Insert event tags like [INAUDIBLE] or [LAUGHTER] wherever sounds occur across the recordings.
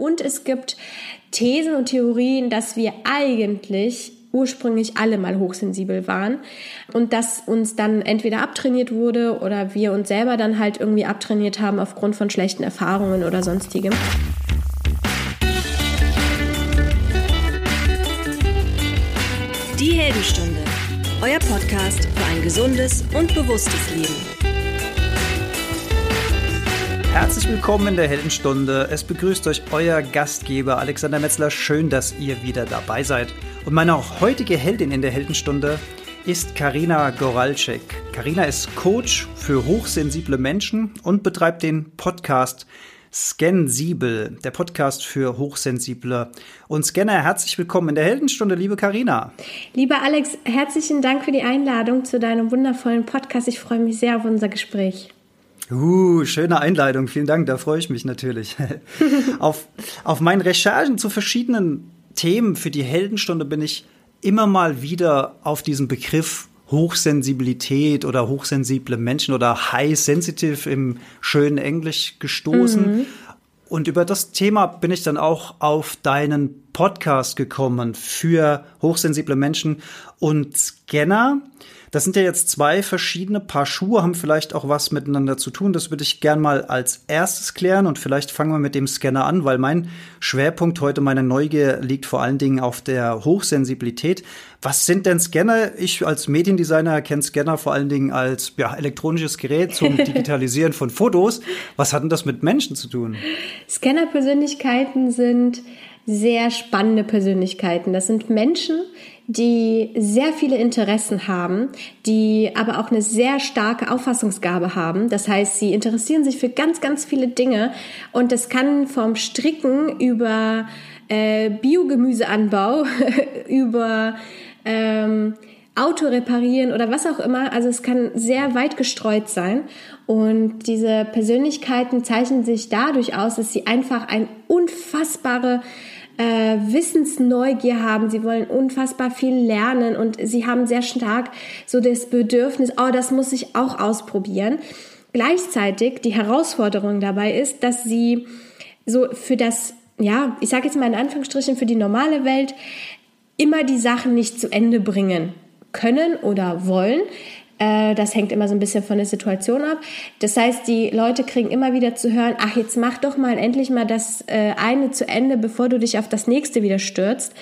Und es gibt Thesen und Theorien, dass wir eigentlich ursprünglich alle mal hochsensibel waren und dass uns dann entweder abtrainiert wurde oder wir uns selber dann halt irgendwie abtrainiert haben aufgrund von schlechten Erfahrungen oder sonstigem. Die Heldenstunde, euer Podcast für ein gesundes und bewusstes Leben. Herzlich willkommen in der Heldenstunde. Es begrüßt euch euer Gastgeber Alexander Metzler. Schön, dass ihr wieder dabei seid. Und meine heutige Heldin in der Heldenstunde ist Karina Goralczyk. Karina ist Coach für hochsensible Menschen und betreibt den Podcast Scansibel, der Podcast für Hochsensible. Und Scanner, herzlich willkommen in der Heldenstunde, liebe Karina. Lieber Alex, herzlichen Dank für die Einladung zu deinem wundervollen Podcast. Ich freue mich sehr auf unser Gespräch. Uh, schöne Einleitung, vielen Dank, da freue ich mich natürlich. [LAUGHS] auf, auf meinen Recherchen zu verschiedenen Themen für die Heldenstunde bin ich immer mal wieder auf diesen Begriff Hochsensibilität oder hochsensible Menschen oder High Sensitive im schönen Englisch gestoßen. Mhm. Und über das Thema bin ich dann auch auf deinen Podcast gekommen für hochsensible Menschen und Scanner. Das sind ja jetzt zwei verschiedene Paar Schuhe, haben vielleicht auch was miteinander zu tun. Das würde ich gern mal als erstes klären und vielleicht fangen wir mit dem Scanner an, weil mein Schwerpunkt heute, meine Neugier liegt vor allen Dingen auf der Hochsensibilität. Was sind denn Scanner? Ich als Mediendesigner kenne Scanner vor allen Dingen als ja, elektronisches Gerät zum [LAUGHS] Digitalisieren von Fotos. Was hat denn das mit Menschen zu tun? Scanner-Persönlichkeiten sind sehr spannende Persönlichkeiten. Das sind Menschen, die sehr viele Interessen haben, die aber auch eine sehr starke Auffassungsgabe haben. Das heißt, sie interessieren sich für ganz, ganz viele Dinge und das kann vom Stricken über äh, Biogemüseanbau, [LAUGHS] über ähm, Auto reparieren oder was auch immer. Also es kann sehr weit gestreut sein. Und diese Persönlichkeiten zeichnen sich dadurch aus, dass sie einfach ein unfassbare äh, Wissensneugier haben, sie wollen unfassbar viel lernen und sie haben sehr stark so das Bedürfnis, oh, das muss ich auch ausprobieren. Gleichzeitig die Herausforderung dabei ist, dass sie so für das, ja, ich sage jetzt mal in Anführungsstrichen, für die normale Welt immer die Sachen nicht zu Ende bringen können oder wollen, das hängt immer so ein bisschen von der Situation ab. Das heißt, die Leute kriegen immer wieder zu hören, ach, jetzt mach doch mal endlich mal das äh, eine zu Ende, bevor du dich auf das nächste wieder stürzt.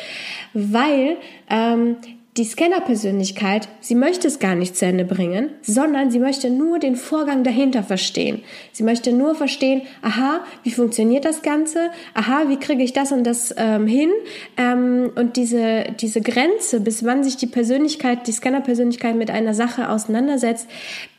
Weil ähm, die Scanner-Persönlichkeit, sie möchte es gar nicht zu Ende bringen, sondern sie möchte nur den Vorgang dahinter verstehen. Sie möchte nur verstehen, aha, wie funktioniert das Ganze? Aha, wie kriege ich das und das ähm, hin? Ähm, und diese, diese Grenze, bis wann sich die Persönlichkeit, die Scanner-Persönlichkeit mit einer Sache auseinandersetzt,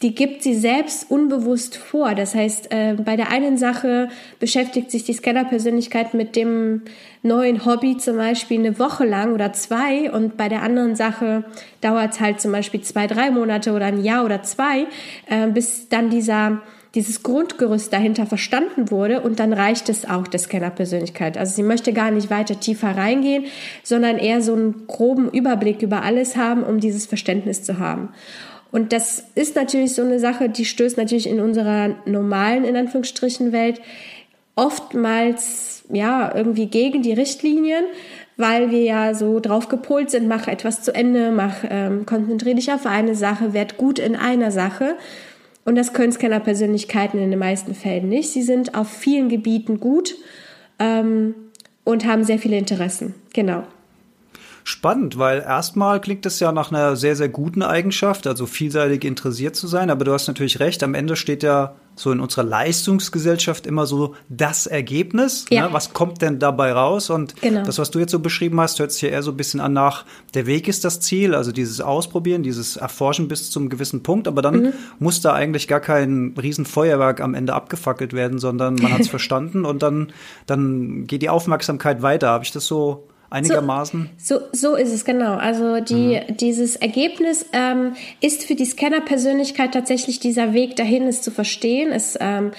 die gibt sie selbst unbewusst vor. Das heißt, äh, bei der einen Sache beschäftigt sich die Scanner-Persönlichkeit mit dem neuen Hobby zum Beispiel eine Woche lang oder zwei und bei der anderen Sache dauert es halt zum Beispiel zwei, drei Monate oder ein Jahr oder zwei, äh, bis dann dieser dieses Grundgerüst dahinter verstanden wurde und dann reicht es auch der Scanner-Persönlichkeit. Also sie möchte gar nicht weiter tiefer reingehen, sondern eher so einen groben Überblick über alles haben, um dieses Verständnis zu haben. Und das ist natürlich so eine Sache, die stößt natürlich in unserer normalen, in Anführungsstrichen, Welt oftmals, ja, irgendwie gegen die Richtlinien, weil wir ja so drauf gepolt sind, mach etwas zu Ende, mach, ähm, konzentriere dich auf eine Sache, werd gut in einer Sache. Und das können Scanner-Persönlichkeiten in den meisten Fällen nicht. Sie sind auf vielen Gebieten gut ähm, und haben sehr viele Interessen. Genau spannend, weil erstmal klingt es ja nach einer sehr, sehr guten Eigenschaft, also vielseitig interessiert zu sein. Aber du hast natürlich recht, am Ende steht ja so in unserer Leistungsgesellschaft immer so das Ergebnis. Ja. Ne? Was kommt denn dabei raus? Und genau. das, was du jetzt so beschrieben hast, hört sich ja eher so ein bisschen an nach, der Weg ist das Ziel, also dieses Ausprobieren, dieses Erforschen bis zum gewissen Punkt. Aber dann mhm. muss da eigentlich gar kein Riesenfeuerwerk am Ende abgefackelt werden, sondern man hat es [LAUGHS] verstanden und dann, dann geht die Aufmerksamkeit weiter. Habe ich das so einigermaßen? So, so, so ist es genau. Also die, mhm. dieses Ergebnis ähm, ist für die Scanner-Persönlichkeit tatsächlich dieser Weg dahin, es zu verstehen, es ähm,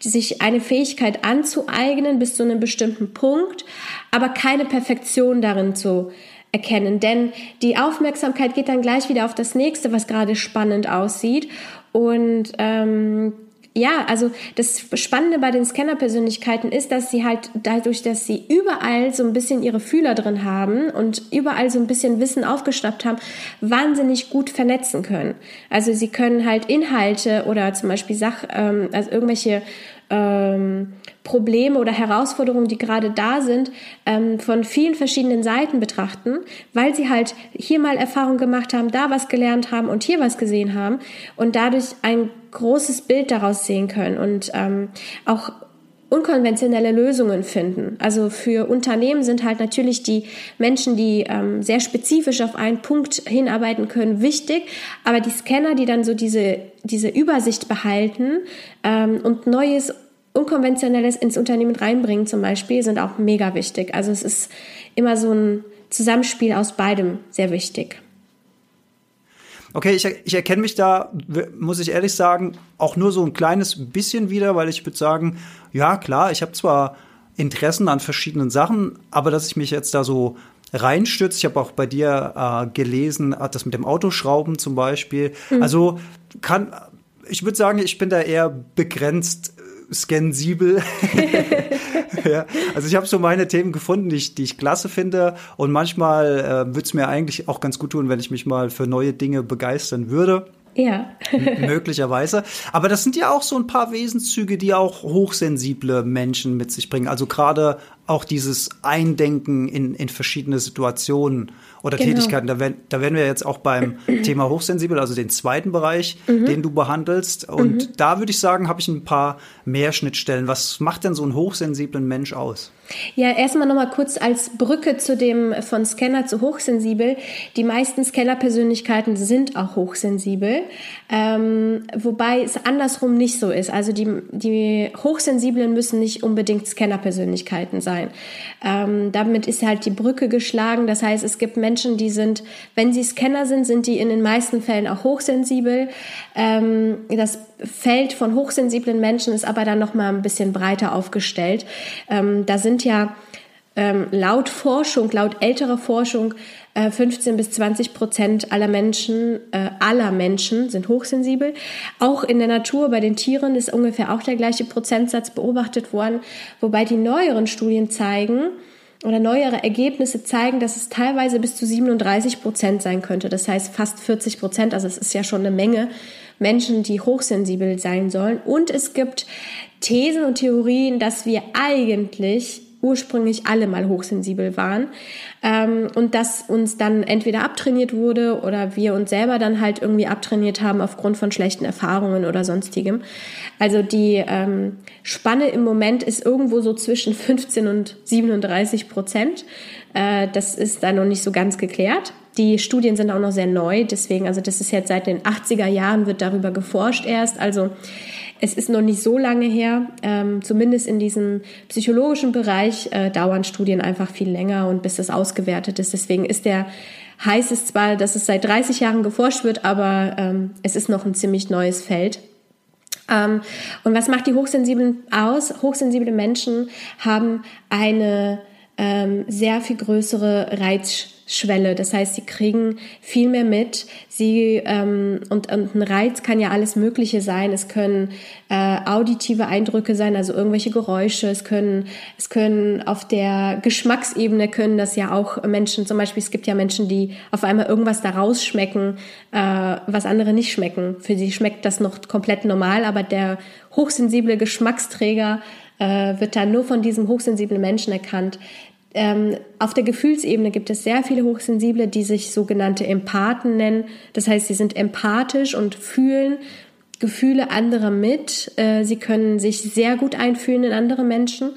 sich eine Fähigkeit anzueignen bis zu einem bestimmten Punkt, aber keine Perfektion darin zu erkennen. Denn die Aufmerksamkeit geht dann gleich wieder auf das nächste, was gerade spannend aussieht. Und ähm, ja, also das Spannende bei den Scanner-Persönlichkeiten ist, dass sie halt dadurch, dass sie überall so ein bisschen ihre Fühler drin haben und überall so ein bisschen Wissen aufgeschnappt haben, wahnsinnig gut vernetzen können. Also sie können halt Inhalte oder zum Beispiel Sach, ähm, also irgendwelche ähm, Probleme oder Herausforderungen, die gerade da sind, ähm, von vielen verschiedenen Seiten betrachten, weil sie halt hier mal Erfahrung gemacht haben, da was gelernt haben und hier was gesehen haben und dadurch ein großes Bild daraus sehen können und ähm, auch unkonventionelle Lösungen finden. Also für Unternehmen sind halt natürlich die Menschen, die ähm, sehr spezifisch auf einen Punkt hinarbeiten können, wichtig. Aber die Scanner, die dann so diese, diese Übersicht behalten ähm, und Neues, Unkonventionelles ins Unternehmen reinbringen zum Beispiel, sind auch mega wichtig. Also es ist immer so ein Zusammenspiel aus beidem sehr wichtig. Okay, ich, ich erkenne mich da, muss ich ehrlich sagen, auch nur so ein kleines bisschen wieder, weil ich würde sagen, ja klar, ich habe zwar Interessen an verschiedenen Sachen, aber dass ich mich jetzt da so reinstürze, ich habe auch bei dir äh, gelesen, äh, das mit dem Autoschrauben zum Beispiel. Mhm. Also kann, ich würde sagen, ich bin da eher begrenzt sensibel. [LAUGHS] ja, also ich habe so meine Themen gefunden, die ich, die ich klasse finde. Und manchmal äh, würde es mir eigentlich auch ganz gut tun, wenn ich mich mal für neue Dinge begeistern würde. Ja. möglicherweise. Aber das sind ja auch so ein paar Wesenszüge, die auch hochsensible Menschen mit sich bringen. Also gerade auch dieses Eindenken in, in verschiedene Situationen oder genau. Tätigkeiten. Da, werden, da werden wir jetzt auch beim [CLEARS THROAT] Thema hochsensibel, also den zweiten Bereich, mhm. den du behandelst. Und mhm. da würde ich sagen, habe ich ein paar mehr Schnittstellen. Was macht denn so einen hochsensiblen Mensch aus? Ja, erstmal nochmal kurz als Brücke zu dem von Scanner zu hochsensibel. Die meisten Scanner-Persönlichkeiten sind auch hochsensibel, ähm, wobei es andersrum nicht so ist. Also die, die Hochsensiblen müssen nicht unbedingt Scanner-Persönlichkeiten sein. Ähm, damit ist halt die Brücke geschlagen. Das heißt, es gibt Menschen, die sind, wenn sie Scanner sind, sind die in den meisten Fällen auch hochsensibel. Ähm, das Feld von hochsensiblen Menschen ist aber dann nochmal ein bisschen breiter aufgestellt. Ähm, da sind ja ähm, laut Forschung, laut älterer Forschung, äh, 15 bis 20 Prozent aller Menschen, äh, aller Menschen sind hochsensibel. Auch in der Natur, bei den Tieren ist ungefähr auch der gleiche Prozentsatz beobachtet worden, wobei die neueren Studien zeigen, oder neuere Ergebnisse zeigen, dass es teilweise bis zu 37 Prozent sein könnte. Das heißt fast 40 Prozent. Also es ist ja schon eine Menge Menschen, die hochsensibel sein sollen. Und es gibt Thesen und Theorien, dass wir eigentlich ursprünglich alle mal hochsensibel waren ähm, und dass uns dann entweder abtrainiert wurde oder wir uns selber dann halt irgendwie abtrainiert haben aufgrund von schlechten Erfahrungen oder sonstigem. Also die ähm, Spanne im Moment ist irgendwo so zwischen 15 und 37 Prozent. Äh, das ist da noch nicht so ganz geklärt. Die Studien sind auch noch sehr neu, deswegen, also das ist jetzt seit den 80er Jahren wird darüber geforscht erst. Also es ist noch nicht so lange her, ähm, zumindest in diesem psychologischen Bereich äh, dauern Studien einfach viel länger und bis das ausgewertet ist. Deswegen ist der heißt es zwar, dass es seit 30 Jahren geforscht wird, aber ähm, es ist noch ein ziemlich neues Feld. Ähm, und was macht die Hochsensiblen aus? Hochsensible Menschen haben eine ähm, sehr viel größere Reiz Schwelle. Das heißt, sie kriegen viel mehr mit. Sie ähm, und, und ein Reiz kann ja alles Mögliche sein. Es können äh, auditive Eindrücke sein, also irgendwelche Geräusche. Es können es können auf der Geschmacksebene können das ja auch Menschen. Zum Beispiel es gibt ja Menschen, die auf einmal irgendwas daraus schmecken, äh, was andere nicht schmecken. Für sie schmeckt das noch komplett normal, aber der hochsensible Geschmacksträger äh, wird dann nur von diesem hochsensiblen Menschen erkannt. Ähm, auf der Gefühlsebene gibt es sehr viele Hochsensible, die sich sogenannte Empathen nennen. Das heißt, sie sind empathisch und fühlen Gefühle anderer mit. Äh, sie können sich sehr gut einfühlen in andere Menschen.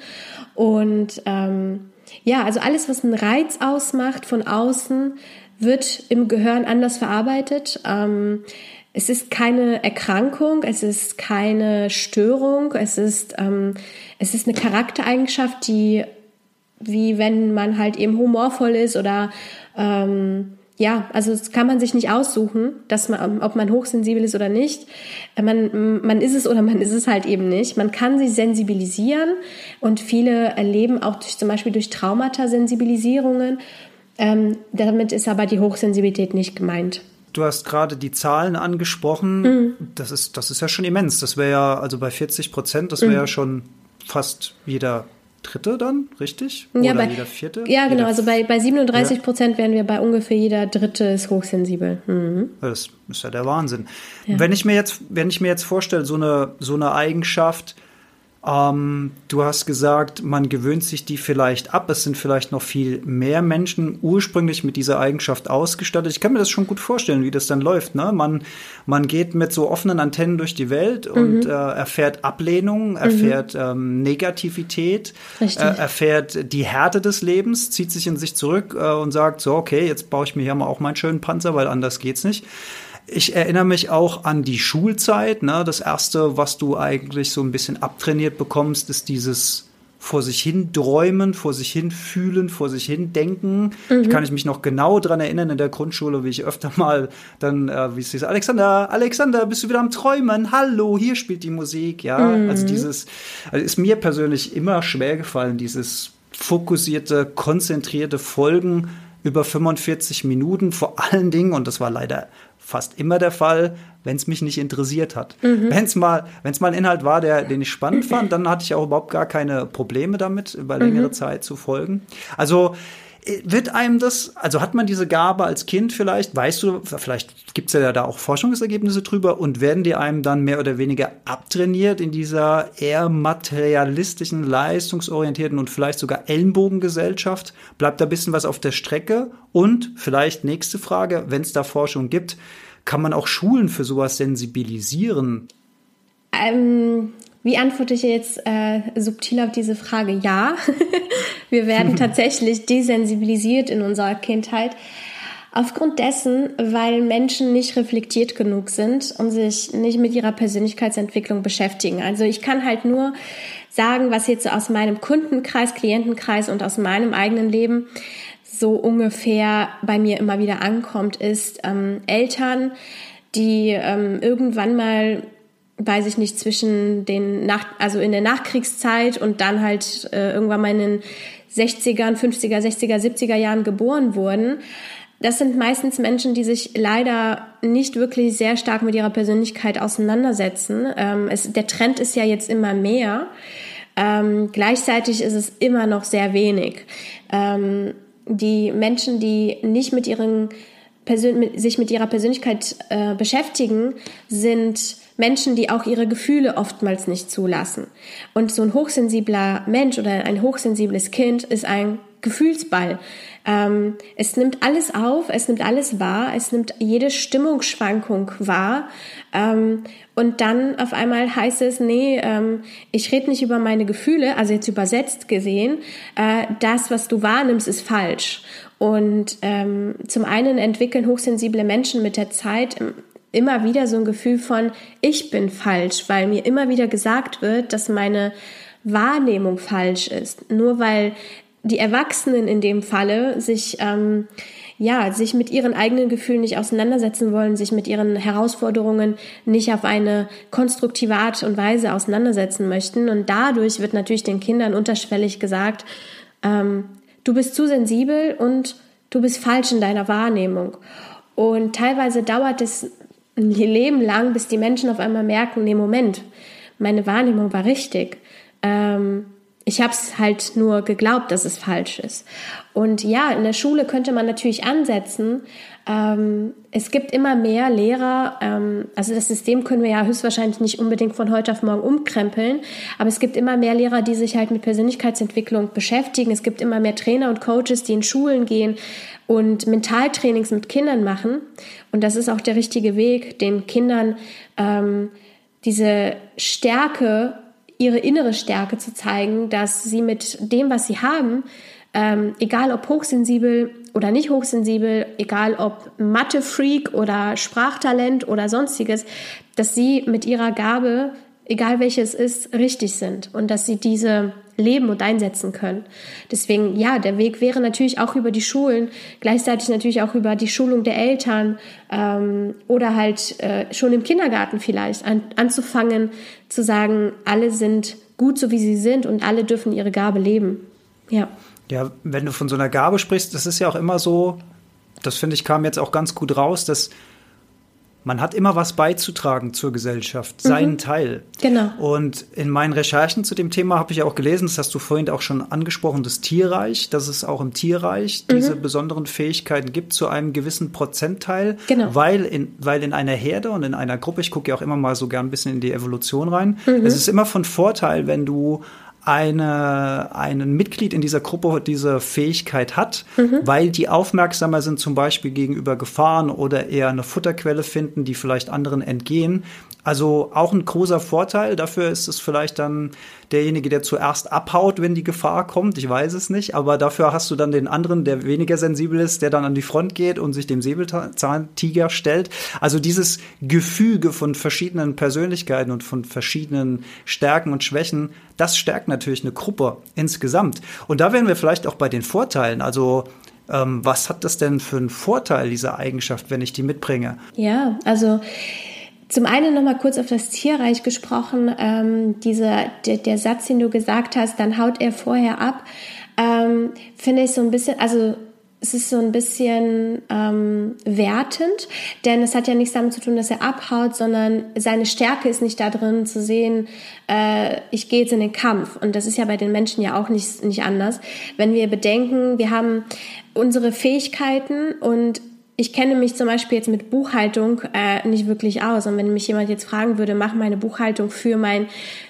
Und ähm, ja, also alles, was einen Reiz ausmacht von außen, wird im Gehirn anders verarbeitet. Ähm, es ist keine Erkrankung, es ist keine Störung, es ist, ähm, es ist eine Charaktereigenschaft, die wie wenn man halt eben humorvoll ist oder ähm, ja, also das kann man sich nicht aussuchen, dass man, ob man hochsensibel ist oder nicht. Äh, man, man ist es oder man ist es halt eben nicht. Man kann sich sensibilisieren und viele erleben auch durch, zum Beispiel durch Traumata Sensibilisierungen. Ähm, damit ist aber die Hochsensibilität nicht gemeint. Du hast gerade die Zahlen angesprochen. Mhm. Das ist, das ist ja schon immens. Das wäre ja, also bei 40 Prozent, das wäre mhm. ja schon fast jeder Dritte dann, richtig? Ja, Oder bei, jeder Vierte? Ja, genau. Also bei, bei 37 Prozent ja. wären wir bei ungefähr jeder Dritte ist hochsensibel. Mhm. Das ist ja der Wahnsinn. Ja. Wenn ich mir jetzt, wenn ich mir jetzt vorstelle, so eine, so eine Eigenschaft, ähm, du hast gesagt, man gewöhnt sich die vielleicht ab. Es sind vielleicht noch viel mehr Menschen ursprünglich mit dieser Eigenschaft ausgestattet. Ich kann mir das schon gut vorstellen, wie das dann läuft. Ne? Man, man geht mit so offenen Antennen durch die Welt und mhm. äh, erfährt Ablehnung, erfährt mhm. ähm, Negativität, äh, erfährt die Härte des Lebens, zieht sich in sich zurück äh, und sagt so, okay, jetzt baue ich mir hier mal auch meinen schönen Panzer, weil anders geht's nicht. Ich erinnere mich auch an die Schulzeit. Ne? Das erste, was du eigentlich so ein bisschen abtrainiert bekommst, ist dieses vor sich hin träumen, vor sich hin fühlen, vor sich hin denken. Mhm. Ich kann ich mich noch genau dran erinnern in der Grundschule, wie ich öfter mal dann, äh, wie es hieß, Alexander, Alexander, bist du wieder am Träumen? Hallo, hier spielt die Musik, ja. Mhm. Also dieses, also ist mir persönlich immer schwer gefallen, dieses fokussierte, konzentrierte Folgen über 45 Minuten, vor allen Dingen, und das war leider fast immer der Fall, wenn es mich nicht interessiert hat. Mhm. Wenn es mal, wenn's mal ein Inhalt war, der, den ich spannend fand, dann hatte ich auch überhaupt gar keine Probleme damit, über längere mhm. Zeit zu folgen. Also wird einem das, also hat man diese Gabe als Kind vielleicht, weißt du, vielleicht gibt es ja da auch Forschungsergebnisse drüber und werden die einem dann mehr oder weniger abtrainiert in dieser eher materialistischen, leistungsorientierten und vielleicht sogar Ellenbogengesellschaft? Bleibt da ein bisschen was auf der Strecke? Und vielleicht nächste Frage, wenn es da Forschung gibt, kann man auch Schulen für sowas sensibilisieren? Ähm, wie antworte ich jetzt äh, subtil auf diese Frage? Ja, [LAUGHS] wir werden [LAUGHS] tatsächlich desensibilisiert in unserer Kindheit. Aufgrund dessen, weil Menschen nicht reflektiert genug sind und sich nicht mit ihrer Persönlichkeitsentwicklung beschäftigen. Also ich kann halt nur sagen, was jetzt aus meinem Kundenkreis, Klientenkreis und aus meinem eigenen Leben so ungefähr bei mir immer wieder ankommt, ist ähm, Eltern, die ähm, irgendwann mal weiß ich nicht, zwischen den Nach also in der Nachkriegszeit und dann halt äh, irgendwann mal in den 60ern, 50er, 60er, 70er Jahren geboren wurden. Das sind meistens Menschen, die sich leider nicht wirklich sehr stark mit ihrer Persönlichkeit auseinandersetzen. Ähm, es, der Trend ist ja jetzt immer mehr. Ähm, gleichzeitig ist es immer noch sehr wenig. Ähm, die Menschen, die nicht mit ihren Persön mit, sich mit ihrer Persönlichkeit äh, beschäftigen, sind Menschen, die auch ihre Gefühle oftmals nicht zulassen. Und so ein hochsensibler Mensch oder ein hochsensibles Kind ist ein Gefühlsball. Ähm, es nimmt alles auf, es nimmt alles wahr, es nimmt jede Stimmungsschwankung wahr. Ähm, und dann auf einmal heißt es, nee, ähm, ich rede nicht über meine Gefühle, also jetzt übersetzt gesehen, äh, das, was du wahrnimmst, ist falsch. Und ähm, zum einen entwickeln hochsensible Menschen mit der Zeit immer wieder so ein Gefühl von, ich bin falsch, weil mir immer wieder gesagt wird, dass meine Wahrnehmung falsch ist. Nur weil die Erwachsenen in dem Falle sich ähm, ja sich mit ihren eigenen Gefühlen nicht auseinandersetzen wollen, sich mit ihren Herausforderungen nicht auf eine konstruktive Art und Weise auseinandersetzen möchten und dadurch wird natürlich den Kindern unterschwellig gesagt, ähm, du bist zu sensibel und du bist falsch in deiner Wahrnehmung. Und teilweise dauert es ein Leben lang, bis die Menschen auf einmal merken, nee, Moment, meine Wahrnehmung war richtig. Ähm, ich habe es halt nur geglaubt, dass es falsch ist. Und ja, in der Schule könnte man natürlich ansetzen. Ähm, es gibt immer mehr Lehrer. Ähm, also das System können wir ja höchstwahrscheinlich nicht unbedingt von heute auf morgen umkrempeln. Aber es gibt immer mehr Lehrer, die sich halt mit Persönlichkeitsentwicklung beschäftigen. Es gibt immer mehr Trainer und Coaches, die in Schulen gehen und Mentaltrainings mit Kindern machen. Und das ist auch der richtige Weg, den Kindern ähm, diese Stärke ihre innere Stärke zu zeigen, dass sie mit dem, was sie haben, ähm, egal ob hochsensibel oder nicht hochsensibel, egal ob Mathe-Freak oder Sprachtalent oder sonstiges, dass sie mit ihrer Gabe, egal welches ist, richtig sind und dass sie diese leben und einsetzen können. Deswegen, ja, der Weg wäre natürlich auch über die Schulen, gleichzeitig natürlich auch über die Schulung der Eltern ähm, oder halt äh, schon im Kindergarten vielleicht an, anzufangen zu sagen, alle sind gut so wie sie sind und alle dürfen ihre Gabe leben. Ja. Ja, wenn du von so einer Gabe sprichst, das ist ja auch immer so, das finde ich kam jetzt auch ganz gut raus, dass man hat immer was beizutragen zur Gesellschaft, seinen mhm. Teil. Genau. Und in meinen Recherchen zu dem Thema habe ich auch gelesen, das hast du vorhin auch schon angesprochen, das Tierreich, dass es auch im Tierreich mhm. diese besonderen Fähigkeiten gibt zu einem gewissen Prozentteil, genau. weil, in, weil in einer Herde und in einer Gruppe, ich gucke ja auch immer mal so gern ein bisschen in die Evolution rein, mhm. es ist immer von Vorteil, wenn du eine, ein Mitglied in dieser Gruppe diese Fähigkeit hat, mhm. weil die aufmerksamer sind, zum Beispiel gegenüber Gefahren oder eher eine Futterquelle finden, die vielleicht anderen entgehen. Also auch ein großer Vorteil. Dafür ist es vielleicht dann derjenige, der zuerst abhaut, wenn die Gefahr kommt. Ich weiß es nicht. Aber dafür hast du dann den anderen, der weniger sensibel ist, der dann an die Front geht und sich dem Säbelzahntiger stellt. Also dieses Gefüge von verschiedenen Persönlichkeiten und von verschiedenen Stärken und Schwächen, das stärkt natürlich eine Gruppe insgesamt. Und da wären wir vielleicht auch bei den Vorteilen. Also ähm, was hat das denn für einen Vorteil, diese Eigenschaft, wenn ich die mitbringe? Ja, also zum einen nochmal kurz auf das Tierreich gesprochen. Ähm, dieser, der, der, Satz, den du gesagt hast, dann haut er vorher ab, ähm, finde ich so ein bisschen, also es ist so ein bisschen ähm, wertend, denn es hat ja nichts damit zu tun, dass er abhaut, sondern seine Stärke ist nicht da drin zu sehen, äh, ich gehe jetzt in den Kampf. Und das ist ja bei den Menschen ja auch nicht, nicht anders. Wenn wir bedenken, wir haben unsere Fähigkeiten und ich kenne mich zum Beispiel jetzt mit Buchhaltung äh, nicht wirklich aus. Und wenn mich jemand jetzt fragen würde, mach meine Buchhaltung für mein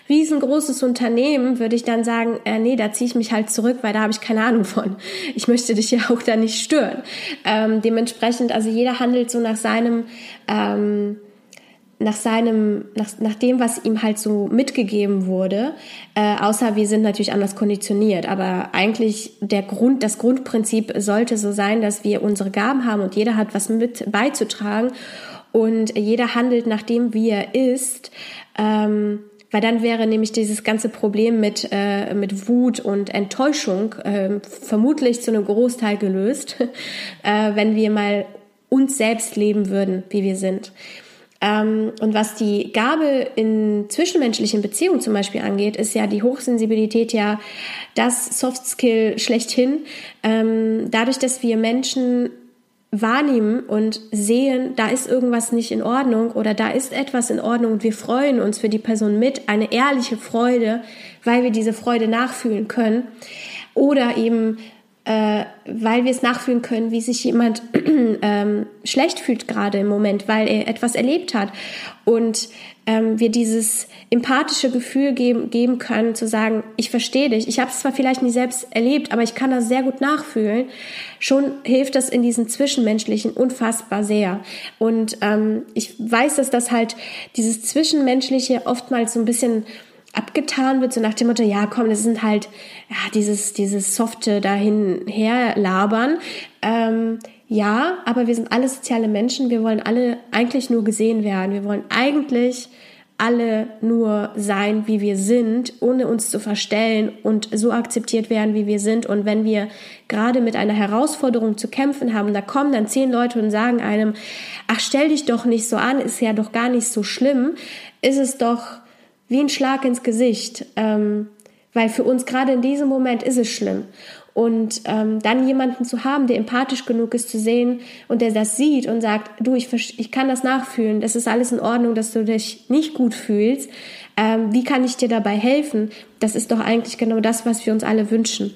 riesengroßes Unternehmen, würde ich dann sagen, äh, nee, da ziehe ich mich halt zurück, weil da habe ich keine Ahnung von. Ich möchte dich ja auch da nicht stören. Ähm, dementsprechend, also jeder handelt so nach seinem ähm, nach seinem, nach, nach dem, was ihm halt so mitgegeben wurde, äh, außer wir sind natürlich anders konditioniert. Aber eigentlich der Grund, das Grundprinzip sollte so sein, dass wir unsere Gaben haben und jeder hat was mit beizutragen und jeder handelt nach dem, wie er ist. Ähm, weil dann wäre nämlich dieses ganze Problem mit, äh, mit Wut und Enttäuschung äh, vermutlich zu einem Großteil gelöst, [LAUGHS] äh, wenn wir mal uns selbst leben würden, wie wir sind. Ähm, und was die Gabe in zwischenmenschlichen Beziehungen zum Beispiel angeht, ist ja die Hochsensibilität ja das Soft Skill schlechthin. Ähm, dadurch, dass wir Menschen wahrnehmen und sehen, da ist irgendwas nicht in Ordnung oder da ist etwas in Ordnung und wir freuen uns für die Person mit, eine ehrliche Freude, weil wir diese Freude nachfühlen können. Oder eben äh, weil wir es nachfühlen können, wie sich jemand [CLEARS THROAT] ähm, schlecht fühlt gerade im Moment, weil er etwas erlebt hat. Und ähm, wir dieses empathische Gefühl geben, geben können, zu sagen, ich verstehe dich, ich habe es zwar vielleicht nie selbst erlebt, aber ich kann das sehr gut nachfühlen. Schon hilft das in diesen Zwischenmenschlichen unfassbar sehr. Und ähm, ich weiß, dass das halt dieses Zwischenmenschliche oftmals so ein bisschen abgetan wird, so nach dem Motto, ja komm, das sind halt ja, dieses, dieses softe dahin her labern. Ähm, ja, aber wir sind alle soziale Menschen, wir wollen alle eigentlich nur gesehen werden, wir wollen eigentlich alle nur sein, wie wir sind, ohne uns zu verstellen und so akzeptiert werden, wie wir sind. Und wenn wir gerade mit einer Herausforderung zu kämpfen haben, da kommen dann zehn Leute und sagen einem, ach, stell dich doch nicht so an, ist ja doch gar nicht so schlimm, ist es doch wie ein Schlag ins Gesicht, ähm, weil für uns gerade in diesem Moment ist es schlimm. Und ähm, dann jemanden zu haben, der empathisch genug ist zu sehen und der das sieht und sagt, du, ich, ich kann das nachfühlen, das ist alles in Ordnung, dass du dich nicht gut fühlst. Ähm, wie kann ich dir dabei helfen? Das ist doch eigentlich genau das, was wir uns alle wünschen.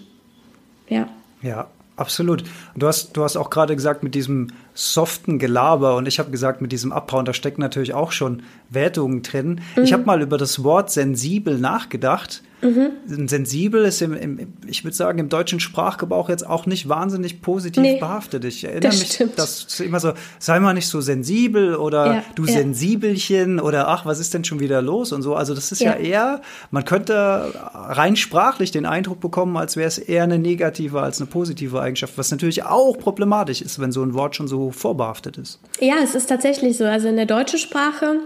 Ja. Ja, absolut. Du hast, du hast auch gerade gesagt, mit diesem soften Gelaber und ich habe gesagt, mit diesem Abhauen, da stecken natürlich auch schon Wertungen drin. Mhm. Ich habe mal über das Wort sensibel nachgedacht. Mhm. Sensibel ist im, im ich würde sagen, im deutschen Sprachgebrauch jetzt auch nicht wahnsinnig positiv nee, behaftet. Ich erinnere das mich, stimmt. dass immer so, sei mal nicht so sensibel oder ja, du ja. Sensibelchen oder ach, was ist denn schon wieder los und so. Also das ist ja, ja eher, man könnte rein sprachlich den Eindruck bekommen, als wäre es eher eine negative als eine positive Eigenschaft, was natürlich auch problematisch ist, wenn so ein Wort schon so vorbehaftet ist. Ja, es ist tatsächlich so. Also in der deutschen Sprache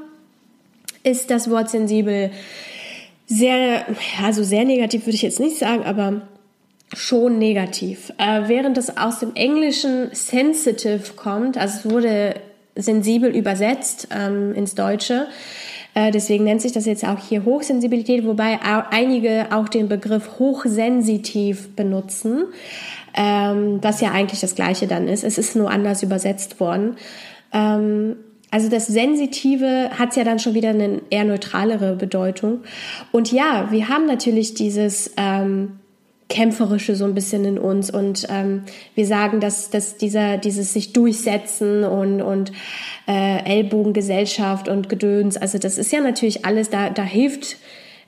ist das Wort sensibel sehr, also sehr negativ würde ich jetzt nicht sagen, aber schon negativ. Äh, während es aus dem Englischen sensitive kommt, also es wurde sensibel übersetzt ähm, ins Deutsche, äh, deswegen nennt sich das jetzt auch hier Hochsensibilität, wobei einige auch den Begriff hochsensitiv benutzen ähm, was ja eigentlich das gleiche dann ist. Es ist nur anders übersetzt worden. Ähm, Also das Sensitive hat ja dann schon wieder eine eher neutralere Bedeutung. Und ja, wir haben natürlich dieses ähm, Kämpferische so ein bisschen in uns und ähm, wir sagen, dass, dass dieser, dieses sich durchsetzen und, und äh, Ellbogengesellschaft und Gedöns, also das ist ja natürlich alles, da, da hilft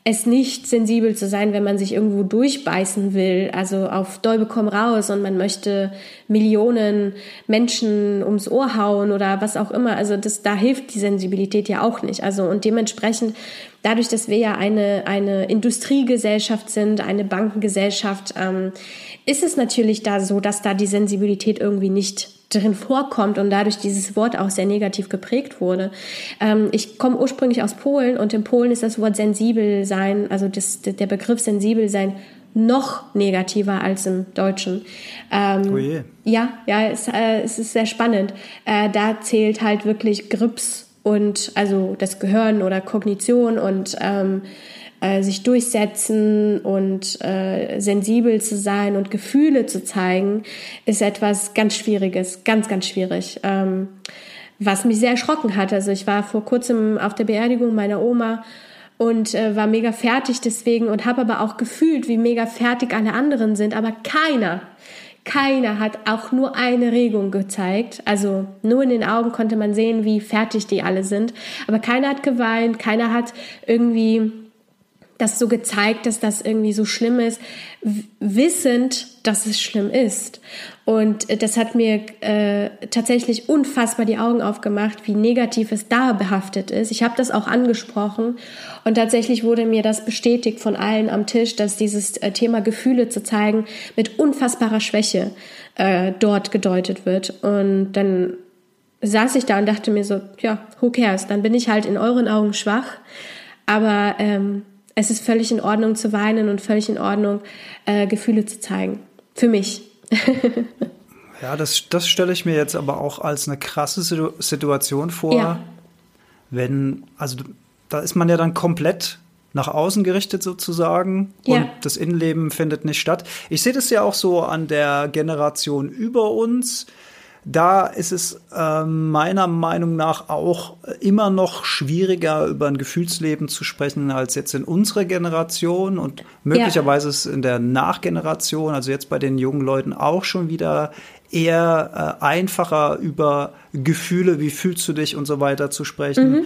es nicht sensibel zu sein, wenn man sich irgendwo durchbeißen will, also auf Dolbe komm raus und man möchte Millionen Menschen ums Ohr hauen oder was auch immer. Also das, da hilft die Sensibilität ja auch nicht. Also und dementsprechend dadurch, dass wir ja eine, eine Industriegesellschaft sind, eine Bankengesellschaft, ähm, ist es natürlich da so, dass da die Sensibilität irgendwie nicht drin vorkommt und dadurch dieses Wort auch sehr negativ geprägt wurde. Ähm, ich komme ursprünglich aus Polen und in Polen ist das Wort sensibel sein, also das, der Begriff sensibel sein noch negativer als im Deutschen. Ähm, oh je. Ja, ja, es, äh, es ist sehr spannend. Äh, da zählt halt wirklich Grips und also das Gehirn oder Kognition und ähm, äh, sich durchsetzen und äh, sensibel zu sein und Gefühle zu zeigen, ist etwas ganz Schwieriges, ganz, ganz schwierig. Ähm, was mich sehr erschrocken hat. Also ich war vor kurzem auf der Beerdigung meiner Oma und äh, war mega fertig deswegen und habe aber auch gefühlt, wie mega fertig alle anderen sind, aber keiner keiner hat auch nur eine Regung gezeigt. Also nur in den Augen konnte man sehen, wie fertig die alle sind. Aber keiner hat geweint, keiner hat irgendwie das so gezeigt, dass das irgendwie so schlimm ist, wissend, dass es schlimm ist. Und äh, das hat mir äh, tatsächlich unfassbar die Augen aufgemacht, wie negativ es da behaftet ist. Ich habe das auch angesprochen und tatsächlich wurde mir das bestätigt von allen am Tisch, dass dieses äh, Thema Gefühle zu zeigen mit unfassbarer Schwäche äh, dort gedeutet wird. Und dann saß ich da und dachte mir so, ja, who cares? Dann bin ich halt in euren Augen schwach. Aber ähm, es ist völlig in Ordnung zu weinen und völlig in Ordnung, äh, Gefühle zu zeigen. Für mich. [LAUGHS] ja, das, das stelle ich mir jetzt aber auch als eine krasse Situation vor. Ja. Wenn, also da ist man ja dann komplett nach außen gerichtet sozusagen ja. und das Innenleben findet nicht statt. Ich sehe das ja auch so an der Generation über uns da ist es äh, meiner Meinung nach auch immer noch schwieriger, über ein Gefühlsleben zu sprechen, als jetzt in unserer Generation und möglicherweise ja. ist es in der Nachgeneration, also jetzt bei den jungen Leuten auch schon wieder eher äh, einfacher über Gefühle, wie fühlst du dich und so weiter zu sprechen. Mhm.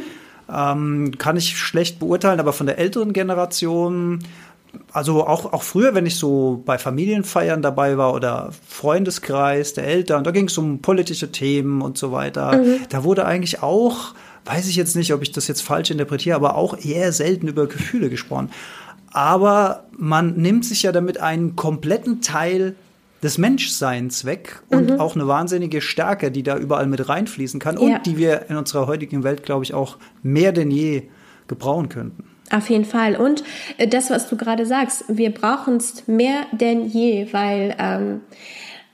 Ähm, kann ich schlecht beurteilen, aber von der älteren Generation also auch, auch früher, wenn ich so bei Familienfeiern dabei war oder Freundeskreis der Eltern, da ging es um politische Themen und so weiter. Mhm. Da wurde eigentlich auch, weiß ich jetzt nicht, ob ich das jetzt falsch interpretiere, aber auch eher selten über Gefühle gesprochen. Aber man nimmt sich ja damit einen kompletten Teil des Menschseins weg und mhm. auch eine wahnsinnige Stärke, die da überall mit reinfließen kann ja. und die wir in unserer heutigen Welt, glaube ich, auch mehr denn je gebrauchen könnten. Auf jeden Fall. Und äh, das, was du gerade sagst, wir brauchen es mehr denn je, weil ähm,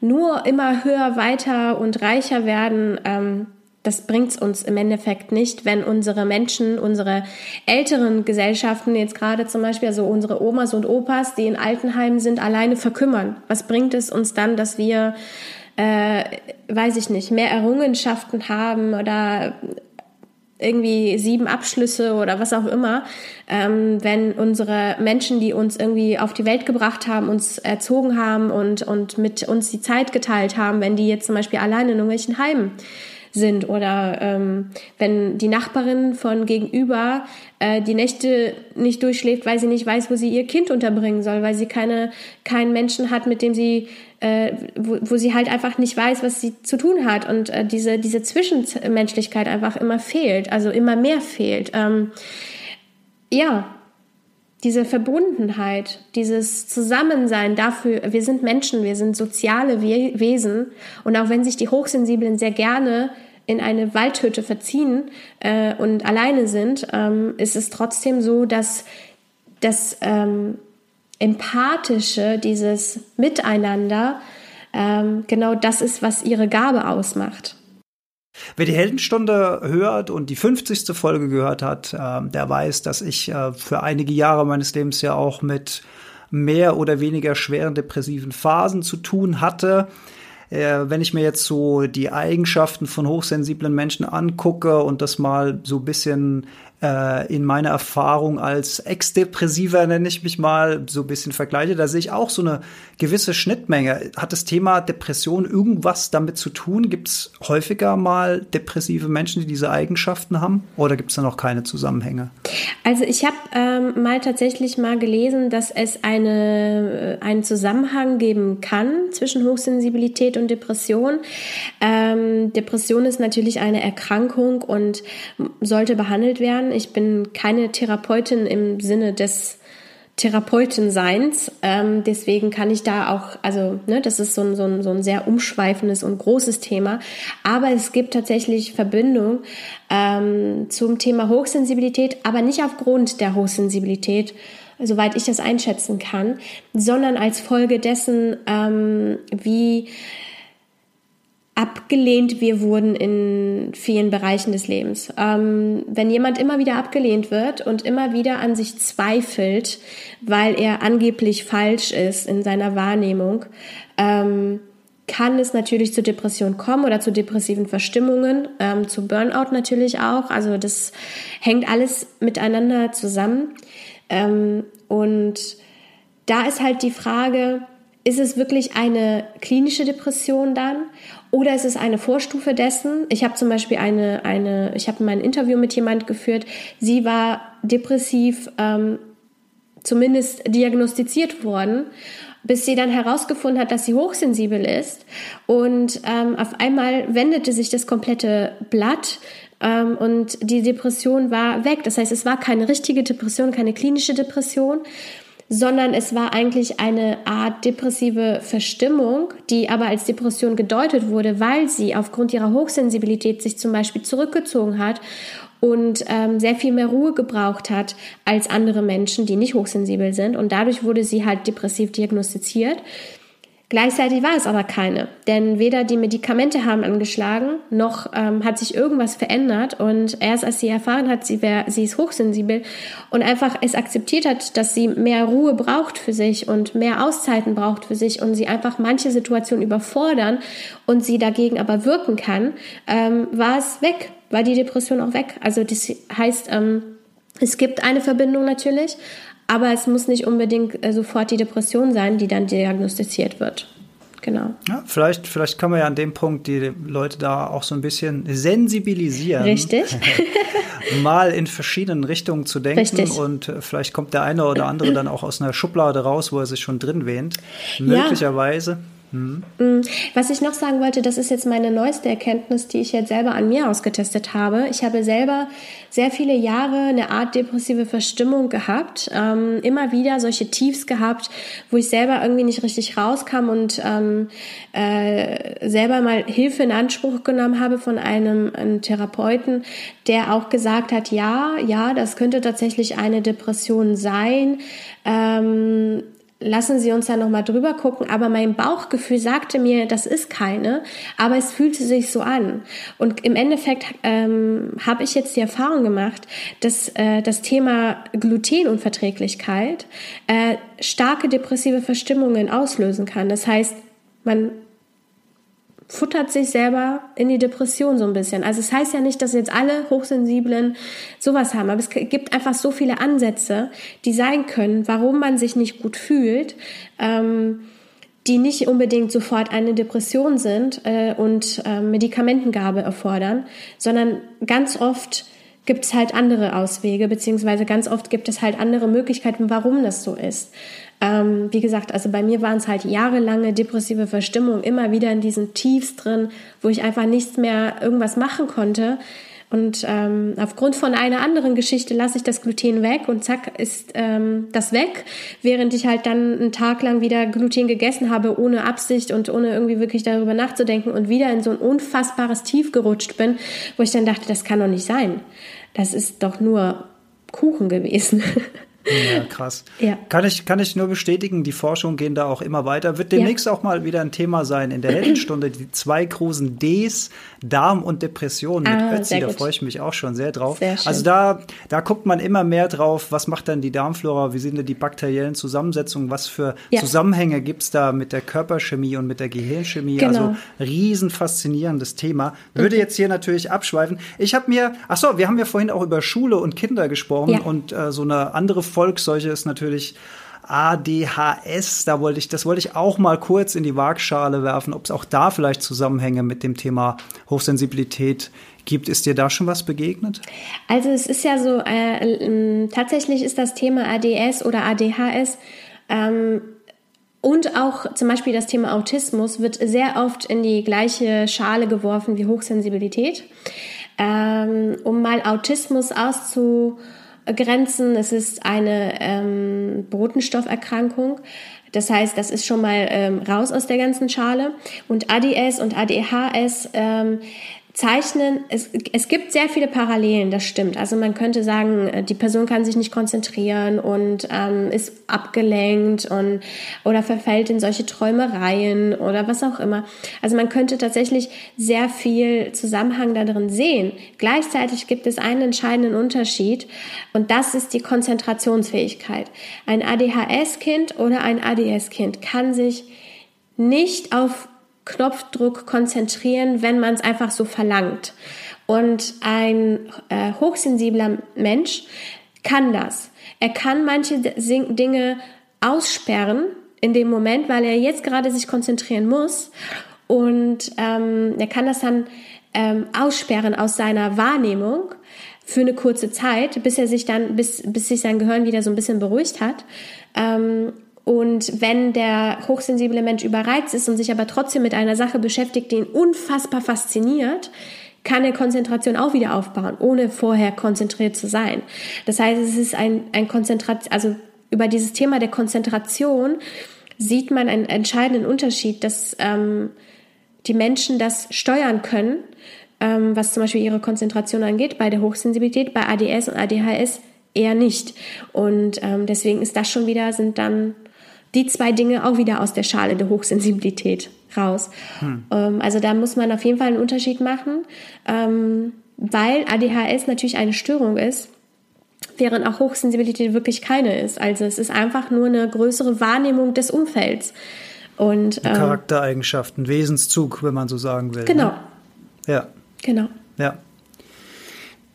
nur immer höher, weiter und reicher werden, ähm, das bringt es uns im Endeffekt nicht, wenn unsere Menschen, unsere älteren Gesellschaften, jetzt gerade zum Beispiel, also unsere Omas und Opas, die in Altenheimen sind, alleine verkümmern. Was bringt es uns dann, dass wir, äh, weiß ich nicht, mehr Errungenschaften haben oder irgendwie sieben Abschlüsse oder was auch immer, ähm, wenn unsere Menschen, die uns irgendwie auf die Welt gebracht haben, uns erzogen haben und, und mit uns die Zeit geteilt haben, wenn die jetzt zum Beispiel allein in irgendwelchen Heimen sind oder ähm, wenn die Nachbarin von gegenüber äh, die Nächte nicht durchschläft, weil sie nicht weiß, wo sie ihr Kind unterbringen soll, weil sie keine keinen Menschen hat, mit dem sie äh, wo, wo sie halt einfach nicht weiß, was sie zu tun hat und äh, diese diese Zwischenmenschlichkeit einfach immer fehlt, also immer mehr fehlt. Ähm, ja, diese Verbundenheit, dieses Zusammensein dafür, wir sind Menschen, wir sind soziale Wesen und auch wenn sich die Hochsensiblen sehr gerne in eine Waldhütte verziehen äh, und alleine sind, ähm, ist es trotzdem so, dass das ähm, Empathische, dieses Miteinander, ähm, genau das ist, was ihre Gabe ausmacht. Wer die Heldenstunde hört und die 50. Folge gehört hat, äh, der weiß, dass ich äh, für einige Jahre meines Lebens ja auch mit mehr oder weniger schweren depressiven Phasen zu tun hatte. äh, wenn ich mir jetzt so die Eigenschaften von hochsensiblen Menschen angucke und das mal so ein bisschen äh, in meiner Erfahrung als Ex-Depressiver, nenne ich mich mal, so ein bisschen vergleiche, da sehe ich auch so eine gewisse Schnittmenge. Hat das Thema Depression irgendwas damit zu tun? Gibt es häufiger mal depressive Menschen, die diese Eigenschaften haben? Oder gibt es da noch keine Zusammenhänge? Also ich habe ähm, mal tatsächlich mal gelesen, dass es eine, äh, einen Zusammenhang geben kann zwischen Hochsensibilität und Depression. Ähm, Depression ist natürlich eine Erkrankung und sollte behandelt werden. Ich bin keine Therapeutin im Sinne des Therapeutenseins. Ähm, deswegen kann ich da auch, also ne, das ist so ein, so, ein, so ein sehr umschweifendes und großes Thema. Aber es gibt tatsächlich Verbindung ähm, zum Thema Hochsensibilität, aber nicht aufgrund der Hochsensibilität, soweit ich das einschätzen kann, sondern als Folge dessen, ähm, wie abgelehnt wir wurden in vielen Bereichen des Lebens. Ähm, wenn jemand immer wieder abgelehnt wird und immer wieder an sich zweifelt, weil er angeblich falsch ist in seiner Wahrnehmung, ähm, kann es natürlich zu Depressionen kommen oder zu depressiven Verstimmungen, ähm, zu Burnout natürlich auch. Also das hängt alles miteinander zusammen. Ähm, und da ist halt die Frage, ist es wirklich eine klinische Depression dann oder ist es eine Vorstufe dessen? Ich habe zum Beispiel eine, eine ich habe mal Interview mit jemand geführt, sie war depressiv, ähm, zumindest diagnostiziert worden, bis sie dann herausgefunden hat, dass sie hochsensibel ist. Und ähm, auf einmal wendete sich das komplette Blatt ähm, und die Depression war weg. Das heißt, es war keine richtige Depression, keine klinische Depression, sondern es war eigentlich eine Art depressive Verstimmung, die aber als Depression gedeutet wurde, weil sie aufgrund ihrer Hochsensibilität sich zum Beispiel zurückgezogen hat und ähm, sehr viel mehr Ruhe gebraucht hat als andere Menschen, die nicht hochsensibel sind. Und dadurch wurde sie halt depressiv diagnostiziert. Gleichzeitig war es aber keine, denn weder die Medikamente haben angeschlagen, noch ähm, hat sich irgendwas verändert und erst als sie erfahren hat, sie, wär, sie ist hochsensibel und einfach es akzeptiert hat, dass sie mehr Ruhe braucht für sich und mehr Auszeiten braucht für sich und sie einfach manche Situationen überfordern und sie dagegen aber wirken kann, ähm, war es weg, war die Depression auch weg. Also das heißt, ähm, es gibt eine Verbindung natürlich, aber es muss nicht unbedingt äh, sofort die Depression sein, die dann diagnostiziert wird. Genau. Ja, vielleicht, vielleicht kann man ja an dem Punkt die Leute da auch so ein bisschen sensibilisieren. Richtig. [LAUGHS] mal in verschiedenen Richtungen zu denken Richtig. und äh, vielleicht kommt der eine oder andere dann auch aus einer Schublade raus, wo er sich schon drin wähnt. Möglicherweise. Ja. Mhm. Was ich noch sagen wollte, das ist jetzt meine neueste Erkenntnis, die ich jetzt selber an mir ausgetestet habe. Ich habe selber sehr viele Jahre eine Art depressive Verstimmung gehabt, ähm, immer wieder solche Tiefs gehabt, wo ich selber irgendwie nicht richtig rauskam und ähm, äh, selber mal Hilfe in Anspruch genommen habe von einem, einem Therapeuten, der auch gesagt hat, ja, ja, das könnte tatsächlich eine Depression sein. Ähm, lassen Sie uns da nochmal drüber gucken. Aber mein Bauchgefühl sagte mir, das ist keine, aber es fühlte sich so an. Und im Endeffekt ähm, habe ich jetzt die Erfahrung gemacht, dass äh, das Thema Glutenunverträglichkeit äh, starke depressive Verstimmungen auslösen kann. Das heißt, man futtert sich selber in die Depression so ein bisschen. Also es heißt ja nicht, dass jetzt alle Hochsensiblen sowas haben, aber es gibt einfach so viele Ansätze, die sein können, warum man sich nicht gut fühlt, ähm, die nicht unbedingt sofort eine Depression sind äh, und äh, Medikamentengabe erfordern, sondern ganz oft gibt es halt andere Auswege, beziehungsweise ganz oft gibt es halt andere Möglichkeiten, warum das so ist. Ähm, wie gesagt, also bei mir waren es halt jahrelange depressive Verstimmung, immer wieder in diesen Tiefs drin, wo ich einfach nichts mehr irgendwas machen konnte. Und ähm, aufgrund von einer anderen Geschichte lasse ich das Gluten weg und zack ist ähm, das weg, während ich halt dann einen Tag lang wieder Gluten gegessen habe, ohne Absicht und ohne irgendwie wirklich darüber nachzudenken und wieder in so ein unfassbares Tief gerutscht bin, wo ich dann dachte, das kann doch nicht sein. Das ist doch nur Kuchen gewesen. [LAUGHS] Ja, krass. Ja. Kann, ich, kann ich nur bestätigen, die Forschungen gehen da auch immer weiter. Wird demnächst ja. auch mal wieder ein Thema sein in der Heldenstunde, die zwei großen Ds, Darm und Depression mit ah, Ötzi. Da freue ich mich auch schon sehr drauf. Sehr also da, da guckt man immer mehr drauf, was macht dann die Darmflora, wie sind denn die bakteriellen Zusammensetzungen, was für ja. Zusammenhänge gibt es da mit der Körperchemie und mit der Gehirnchemie. Genau. Also riesen faszinierendes Thema. Würde mhm. jetzt hier natürlich abschweifen. Ich habe mir, ach so, wir haben ja vorhin auch über Schule und Kinder gesprochen und äh, so eine andere Volksseuche ist natürlich ADHS, da wollte ich, das wollte ich auch mal kurz in die Waagschale werfen, ob es auch da vielleicht Zusammenhänge mit dem Thema Hochsensibilität gibt. Ist dir da schon was begegnet? Also es ist ja so, äh, äh, tatsächlich ist das Thema ADS oder ADHS ähm, und auch zum Beispiel das Thema Autismus wird sehr oft in die gleiche Schale geworfen wie Hochsensibilität. Ähm, um mal Autismus auszu Grenzen. Es ist eine ähm, Botenstofferkrankung. Das heißt, das ist schon mal ähm, raus aus der ganzen Schale. Und ADS und ADHS ähm, Zeichnen, es, es gibt sehr viele Parallelen, das stimmt. Also man könnte sagen, äh, die Person kann sich nicht konzentrieren und ähm, ist abgelenkt und oder verfällt in solche Träumereien oder was auch immer. Also man könnte tatsächlich sehr viel Zusammenhang darin sehen. Gleichzeitig gibt es einen entscheidenden Unterschied und das ist die Konzentrationsfähigkeit. Ein ADHS-Kind oder ein ADS-Kind kann sich nicht auf Knopfdruck konzentrieren, wenn man es einfach so verlangt. Und ein äh, hochsensibler Mensch kann das. Er kann manche Dinge aussperren in dem Moment, weil er jetzt gerade sich konzentrieren muss. Und ähm, er kann das dann ähm, aussperren aus seiner Wahrnehmung für eine kurze Zeit, bis er sich dann, bis, bis sich sein Gehirn wieder so ein bisschen beruhigt hat. Ähm, und wenn der hochsensible Mensch überreizt ist und sich aber trotzdem mit einer Sache beschäftigt, die ihn unfassbar fasziniert, kann er Konzentration auch wieder aufbauen, ohne vorher konzentriert zu sein. Das heißt, es ist ein, ein Konzentration, also über dieses Thema der Konzentration sieht man einen entscheidenden Unterschied, dass ähm, die Menschen das steuern können, ähm, was zum Beispiel ihre Konzentration angeht, bei der Hochsensibilität, bei ADS und ADHS eher nicht. Und ähm, deswegen ist das schon wieder, sind dann die zwei Dinge auch wieder aus der Schale der Hochsensibilität raus. Hm. Ähm, also da muss man auf jeden Fall einen Unterschied machen, ähm, weil ADHS natürlich eine Störung ist, während auch Hochsensibilität wirklich keine ist. Also es ist einfach nur eine größere Wahrnehmung des Umfelds. Und, ähm, Charaktereigenschaften, Wesenszug, wenn man so sagen will. Genau. Ne? Ja. Genau. Ja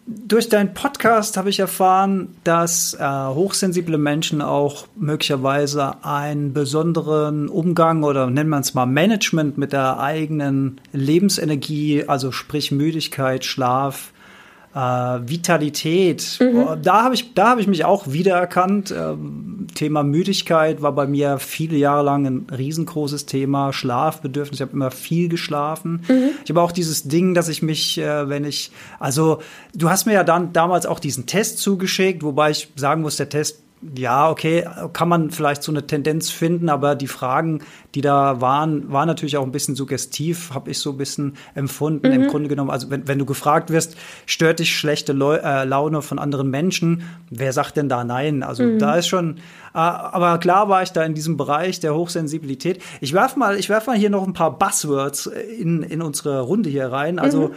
durch deinen Podcast habe ich erfahren, dass äh, hochsensible Menschen auch möglicherweise einen besonderen Umgang oder nennen wir es mal Management mit der eigenen Lebensenergie, also sprich Müdigkeit, Schlaf, äh, Vitalität. Mhm. Da habe ich, da habe ich mich auch wiedererkannt. Ähm, Thema Müdigkeit war bei mir viele Jahre lang ein riesengroßes Thema. Schlafbedürfnis. Ich habe immer viel geschlafen. Mhm. Ich habe auch dieses Ding, dass ich mich, äh, wenn ich, also du hast mir ja dann damals auch diesen Test zugeschickt, wobei ich sagen muss, der Test ja, okay, kann man vielleicht so eine Tendenz finden, aber die Fragen, die da waren, waren natürlich auch ein bisschen suggestiv, habe ich so ein bisschen empfunden. Mhm. Im Grunde genommen, also wenn, wenn du gefragt wirst, stört dich schlechte Leu äh, Laune von anderen Menschen, wer sagt denn da nein? Also mhm. da ist schon, äh, aber klar war ich da in diesem Bereich der Hochsensibilität. Ich werf mal, ich werf mal hier noch ein paar Buzzwords in, in unsere Runde hier rein. Also mhm.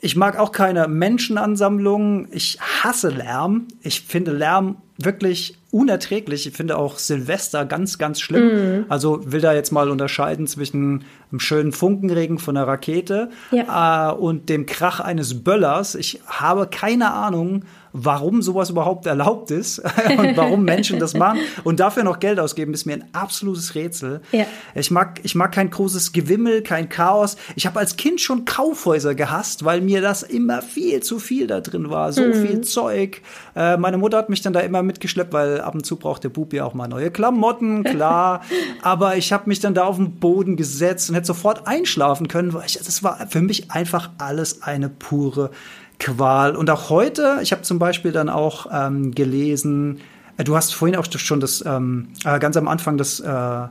Ich mag auch keine Menschenansammlungen. Ich hasse Lärm. Ich finde Lärm wirklich unerträglich. Ich finde auch Silvester ganz, ganz schlimm. Mm. Also will da jetzt mal unterscheiden zwischen einem schönen Funkenregen von einer Rakete ja. äh, und dem Krach eines Böllers. Ich habe keine Ahnung, warum sowas überhaupt erlaubt ist [LAUGHS] und warum Menschen das machen und dafür noch Geld ausgeben, ist mir ein absolutes Rätsel. Ja. Ich mag, ich mag kein großes Gewimmel, kein Chaos. Ich habe als Kind schon Kaufhäuser gehasst, weil mir das immer viel zu viel da drin war, so mhm. viel Zeug. Äh, meine Mutter hat mich dann da immer mitgeschleppt, weil ab und zu braucht der Bub ja auch mal neue Klamotten, [LAUGHS] klar. Aber ich habe mich dann da auf den Boden gesetzt und hätte sofort einschlafen können, weil ich, das war für mich einfach alles eine pure Qual. Und auch heute, ich habe zum Beispiel dann auch ähm, gelesen, äh, du hast vorhin auch schon das, ähm, äh, ganz am Anfang das, äh,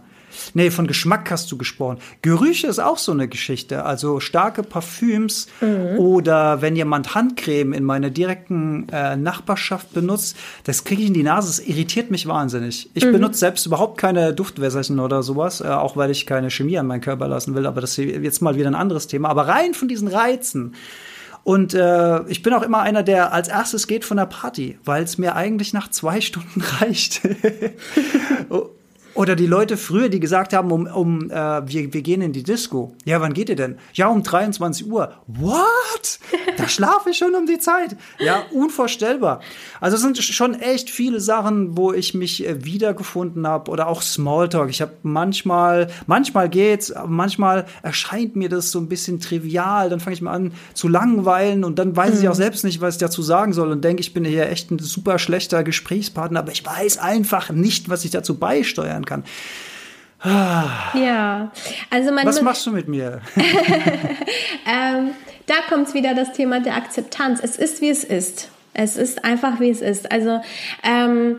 nee, von Geschmack hast du gesprochen. Gerüche ist auch so eine Geschichte. Also starke Parfüms mhm. oder wenn jemand Handcreme in meiner direkten äh, Nachbarschaft benutzt, das kriege ich in die Nase. Das irritiert mich wahnsinnig. Ich mhm. benutze selbst überhaupt keine Duftwässerchen oder sowas, äh, auch weil ich keine Chemie an meinen Körper lassen will. Aber das ist jetzt mal wieder ein anderes Thema. Aber rein von diesen Reizen und äh, ich bin auch immer einer, der als erstes geht von der Party, weil es mir eigentlich nach zwei Stunden [LAUGHS] reicht. [LAUGHS] Oder die Leute früher, die gesagt haben, um, um äh, wir, wir gehen in die Disco. Ja, wann geht ihr denn? Ja, um 23 Uhr. What? Da [LAUGHS] schlafe ich schon um die Zeit. Ja, [LAUGHS] unvorstellbar. Also es sind schon echt viele Sachen, wo ich mich äh, wiedergefunden habe. Oder auch Smalltalk. Ich habe manchmal, manchmal geht's, manchmal erscheint mir das so ein bisschen trivial. Dann fange ich mal an zu langweilen und dann weiß mhm. ich auch selbst nicht, was ich dazu sagen soll und denke, ich bin hier echt ein super schlechter Gesprächspartner, aber ich weiß einfach nicht, was ich dazu beisteuern kann. Ja, also man Was machst du mit mir? [LAUGHS] [LAUGHS] ähm, da kommt wieder das Thema der Akzeptanz. Es ist, wie es ist. Es ist einfach, wie es ist. Also ähm,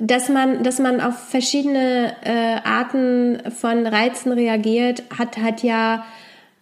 dass man, dass man auf verschiedene äh, Arten von Reizen reagiert, hat, hat ja,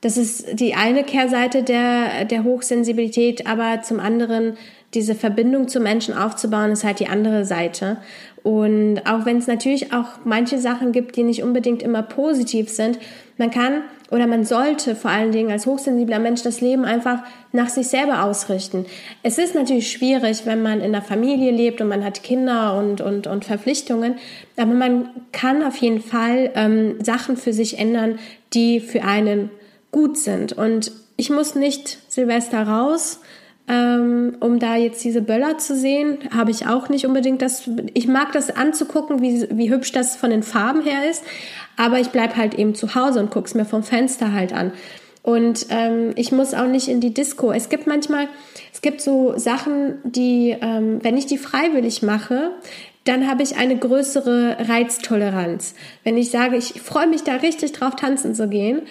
das ist die eine Kehrseite der, der Hochsensibilität, aber zum anderen diese Verbindung zu Menschen aufzubauen, ist halt die andere Seite. Und auch wenn es natürlich auch manche Sachen gibt, die nicht unbedingt immer positiv sind, man kann oder man sollte vor allen Dingen als hochsensibler Mensch das Leben einfach nach sich selber ausrichten. Es ist natürlich schwierig, wenn man in einer Familie lebt und man hat Kinder und, und, und Verpflichtungen, aber man kann auf jeden Fall ähm, Sachen für sich ändern, die für einen gut sind. Und ich muss nicht Silvester raus ähm, um da jetzt diese Böller zu sehen, habe ich auch nicht unbedingt das. Ich mag das anzugucken, wie, wie hübsch das von den Farben her ist, aber ich bleib halt eben zu Hause und guck's mir vom Fenster halt an. Und ähm, ich muss auch nicht in die Disco. Es gibt manchmal, es gibt so Sachen, die, ähm, wenn ich die freiwillig mache, dann habe ich eine größere Reiztoleranz. Wenn ich sage, ich freue mich da richtig drauf, tanzen zu gehen,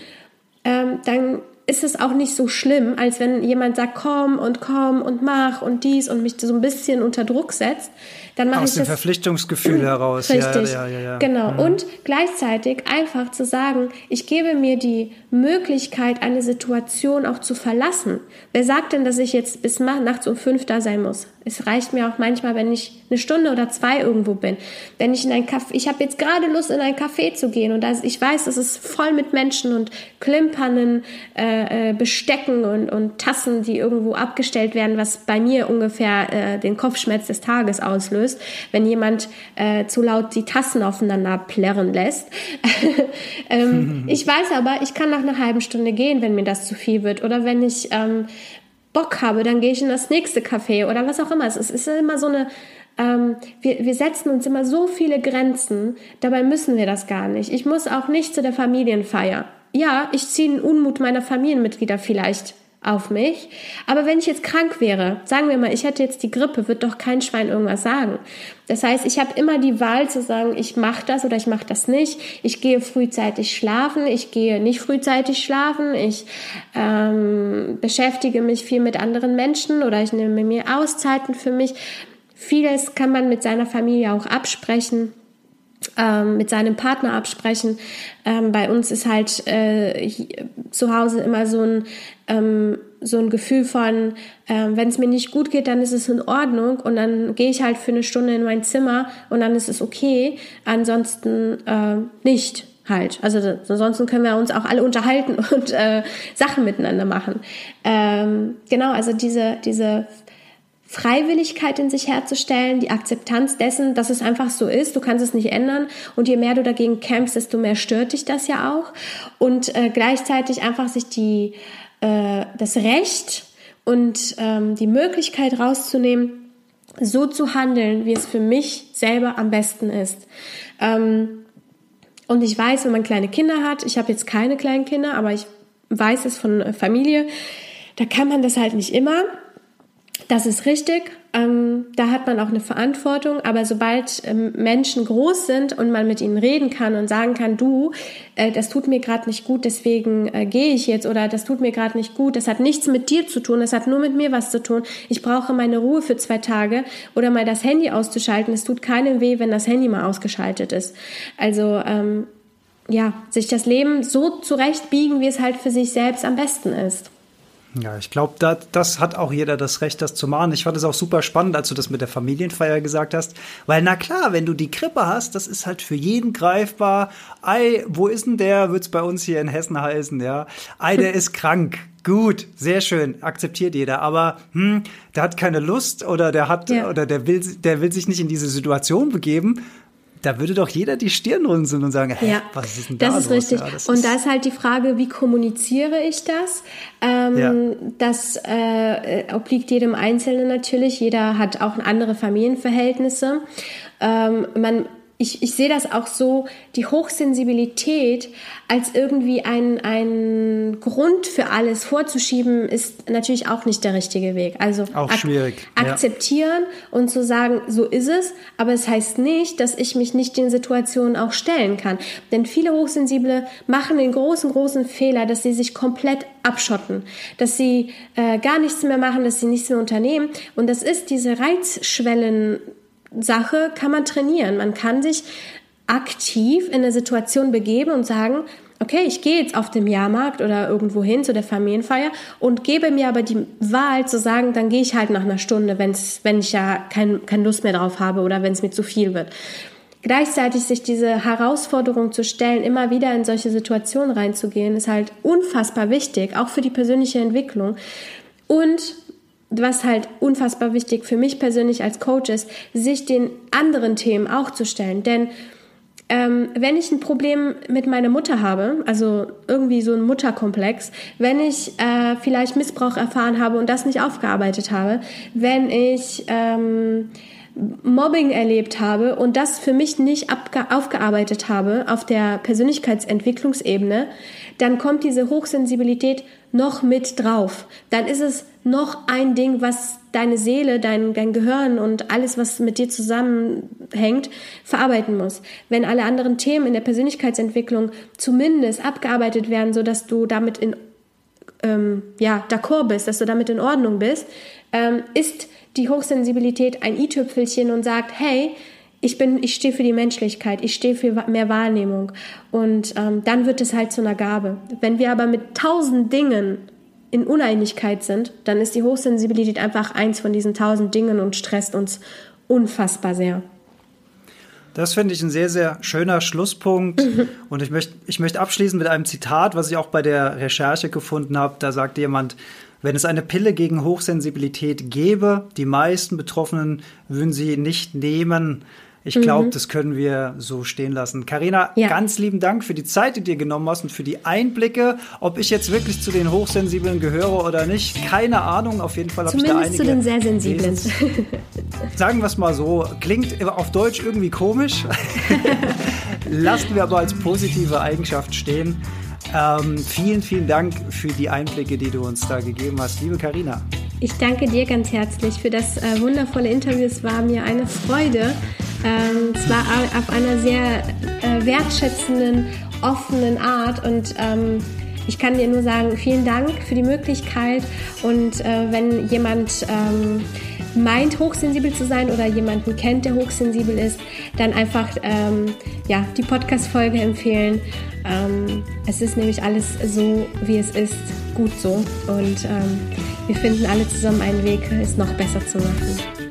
ähm, dann ist es auch nicht so schlimm, als wenn jemand sagt, komm und komm und mach und dies und mich so ein bisschen unter Druck setzt. Dann mache Aus ich dem das, Verpflichtungsgefühl heraus. Richtig, ja, ja, ja, genau. Mhm. Und gleichzeitig einfach zu sagen, ich gebe mir die Möglichkeit, eine Situation auch zu verlassen. Wer sagt denn, dass ich jetzt bis nachts um fünf da sein muss? Es reicht mir auch manchmal, wenn ich eine Stunde oder zwei irgendwo bin. Wenn ich in ein Café, ich habe jetzt gerade Lust, in ein Café zu gehen und das, ich weiß, es ist voll mit Menschen und klimpernden äh, äh, Bestecken und, und Tassen, die irgendwo abgestellt werden, was bei mir ungefähr äh, den Kopfschmerz des Tages auslöst, wenn jemand äh, zu laut die Tassen aufeinander plärren lässt. [LAUGHS] ähm, [LAUGHS] ich weiß aber, ich kann nach einer halben Stunde gehen, wenn mir das zu viel wird oder wenn ich ähm, Bock habe, dann gehe ich in das nächste Café oder was auch immer. Es ist, immer so eine, ähm, wir, wir setzen uns immer so viele Grenzen, dabei müssen wir das gar nicht. Ich muss auch nicht zu der Familienfeier. Ja, ich ziehe den Unmut meiner Familienmitglieder vielleicht auf mich. Aber wenn ich jetzt krank wäre, sagen wir mal, ich hätte jetzt die Grippe, wird doch kein Schwein irgendwas sagen. Das heißt, ich habe immer die Wahl zu sagen, ich mache das oder ich mache das nicht. Ich gehe frühzeitig schlafen, ich gehe nicht frühzeitig schlafen, ich ähm, beschäftige mich viel mit anderen Menschen oder ich nehme mir Auszeiten für mich. Vieles kann man mit seiner Familie auch absprechen ähm, mit seinem Partner absprechen. Ähm, bei uns ist halt äh, zu Hause immer so ein ähm, so ein Gefühl von, äh, wenn es mir nicht gut geht, dann ist es in Ordnung und dann gehe ich halt für eine Stunde in mein Zimmer und dann ist es okay. Ansonsten äh, nicht halt. Also ansonsten können wir uns auch alle unterhalten [LAUGHS] und äh, Sachen miteinander machen. Ähm, genau, also diese diese Freiwilligkeit in sich herzustellen, die Akzeptanz dessen, dass es einfach so ist, du kannst es nicht ändern und je mehr du dagegen kämpfst, desto mehr stört dich das ja auch und äh, gleichzeitig einfach sich die äh, das Recht und ähm, die Möglichkeit rauszunehmen, so zu handeln, wie es für mich selber am besten ist. Ähm, und ich weiß, wenn man kleine Kinder hat, ich habe jetzt keine kleinen Kinder, aber ich weiß es von Familie, da kann man das halt nicht immer. Das ist richtig. Ähm, da hat man auch eine Verantwortung. Aber sobald ähm, Menschen groß sind und man mit ihnen reden kann und sagen kann, du, äh, das tut mir gerade nicht gut, deswegen äh, gehe ich jetzt oder das tut mir gerade nicht gut, das hat nichts mit dir zu tun, das hat nur mit mir was zu tun. Ich brauche meine Ruhe für zwei Tage oder mal das Handy auszuschalten. Es tut keinem weh, wenn das Handy mal ausgeschaltet ist. Also ähm, ja, sich das Leben so zurechtbiegen, wie es halt für sich selbst am besten ist. Ja, ich glaube, da, das hat auch jeder das Recht, das zu machen. Ich fand es auch super spannend, als du das mit der Familienfeier gesagt hast. Weil, na klar, wenn du die Krippe hast, das ist halt für jeden greifbar. Ei, wo ist denn der? Wird's bei uns hier in Hessen heißen, ja. Ei, der ist krank. Gut, sehr schön, akzeptiert jeder. Aber hm, der hat keine Lust oder der hat ja. oder der will, der will sich nicht in diese Situation begeben da würde doch jeder die Stirn runzeln und sagen, hä, ja, was ist denn da Das ist richtig. Ja, das und ist da ist halt die Frage, wie kommuniziere ich das? Ähm, ja. Das äh, obliegt jedem Einzelnen natürlich. Jeder hat auch andere Familienverhältnisse. Ähm, man ich, ich sehe das auch so, die Hochsensibilität als irgendwie ein, ein Grund für alles vorzuschieben, ist natürlich auch nicht der richtige Weg. Also auch schwierig. Ak akzeptieren ja. und zu sagen, so ist es, aber es heißt nicht, dass ich mich nicht den Situationen auch stellen kann. Denn viele Hochsensible machen den großen, großen Fehler, dass sie sich komplett abschotten, dass sie äh, gar nichts mehr machen, dass sie nichts mehr unternehmen. Und das ist diese Reizschwellen Sache kann man trainieren. Man kann sich aktiv in eine Situation begeben und sagen, okay, ich gehe jetzt auf den Jahrmarkt oder irgendwo hin zu der Familienfeier und gebe mir aber die Wahl zu sagen, dann gehe ich halt nach einer Stunde, wenn's, wenn ich ja kein, keine Lust mehr drauf habe oder wenn es mir zu viel wird. Gleichzeitig sich diese Herausforderung zu stellen, immer wieder in solche Situationen reinzugehen, ist halt unfassbar wichtig, auch für die persönliche Entwicklung. Und was halt unfassbar wichtig für mich persönlich als Coach ist, sich den anderen Themen auch zu stellen. Denn ähm, wenn ich ein Problem mit meiner Mutter habe, also irgendwie so ein Mutterkomplex, wenn ich äh, vielleicht Missbrauch erfahren habe und das nicht aufgearbeitet habe, wenn ich ähm, Mobbing erlebt habe und das für mich nicht aufgearbeitet habe auf der Persönlichkeitsentwicklungsebene, dann kommt diese Hochsensibilität noch mit drauf. Dann ist es noch ein Ding, was deine Seele, dein, dein Gehirn und alles, was mit dir zusammenhängt, verarbeiten muss. Wenn alle anderen Themen in der Persönlichkeitsentwicklung zumindest abgearbeitet werden, so dass du damit in ähm, ja d'accord bist, dass du damit in Ordnung bist, ähm, ist die Hochsensibilität ein i-Tüpfelchen und sagt, hey, ich bin, ich stehe für die Menschlichkeit, ich stehe für mehr Wahrnehmung. Und ähm, dann wird es halt zu einer Gabe. Wenn wir aber mit tausend Dingen in Uneinigkeit sind, dann ist die Hochsensibilität einfach eins von diesen tausend Dingen und stresst uns unfassbar sehr. Das finde ich ein sehr, sehr schöner Schlusspunkt. Und ich möchte, ich möchte abschließen mit einem Zitat, was ich auch bei der Recherche gefunden habe. Da sagt jemand, wenn es eine Pille gegen Hochsensibilität gäbe, die meisten Betroffenen würden sie nicht nehmen. Ich glaube, mhm. das können wir so stehen lassen. Karina, ja. ganz lieben Dank für die Zeit, die du dir genommen hast und für die Einblicke. Ob ich jetzt wirklich zu den Hochsensiblen gehöre oder nicht, keine Ahnung. Auf jeden Fall habe ich da einige. zu den sehr sensiblen. Sagen wir es mal so, klingt auf Deutsch irgendwie komisch. [LAUGHS] Lassen wir aber als positive Eigenschaft stehen. Ähm, vielen, vielen Dank für die Einblicke, die du uns da gegeben hast, liebe Karina. Ich danke dir ganz herzlich für das äh, wundervolle Interview. Es war mir eine Freude. Ähm, es war auf einer sehr äh, wertschätzenden, offenen Art und ähm, ich kann dir nur sagen, vielen Dank für die Möglichkeit und äh, wenn jemand ähm, meint, hochsensibel zu sein oder jemanden kennt, der hochsensibel ist, dann einfach ähm, ja, die Podcast-Folge empfehlen. Ähm, es ist nämlich alles so, wie es ist, gut so und ähm, wir finden alle zusammen einen Weg, es noch besser zu machen.